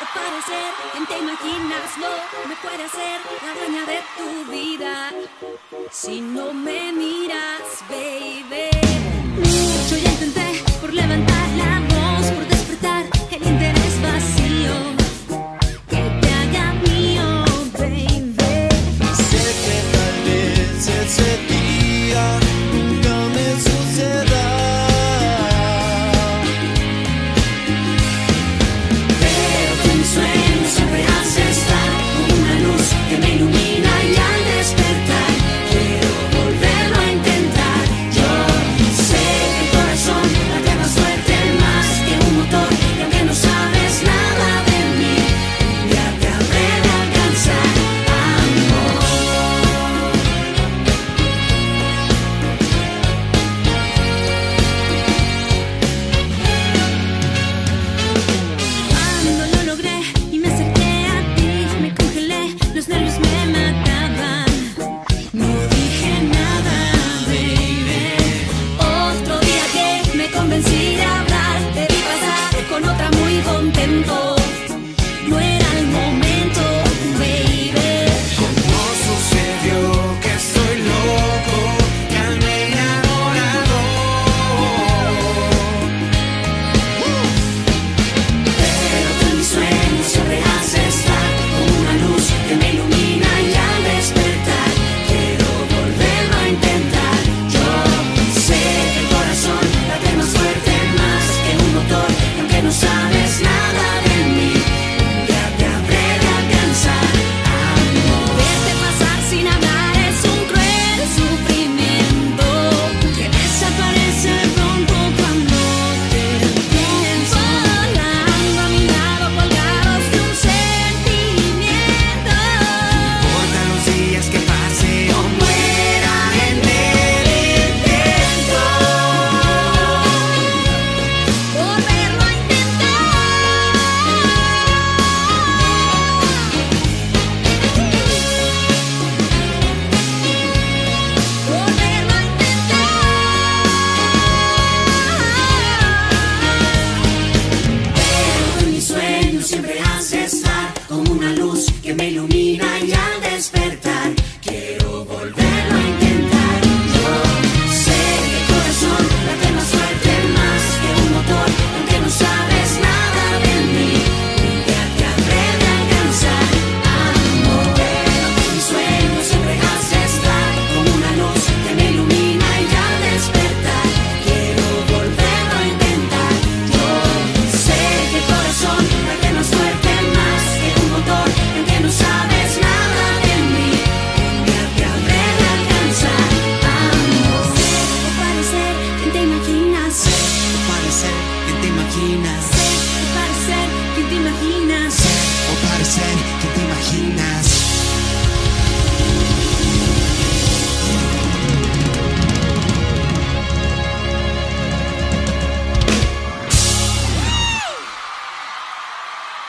aparecer, quien te imaginas no me puede hacer la dueña de tu vida si no me miras. una luz que me ilumina. parecer que te imaginas. Ser o parecer que te imaginas. Ser o parecer que te imaginas.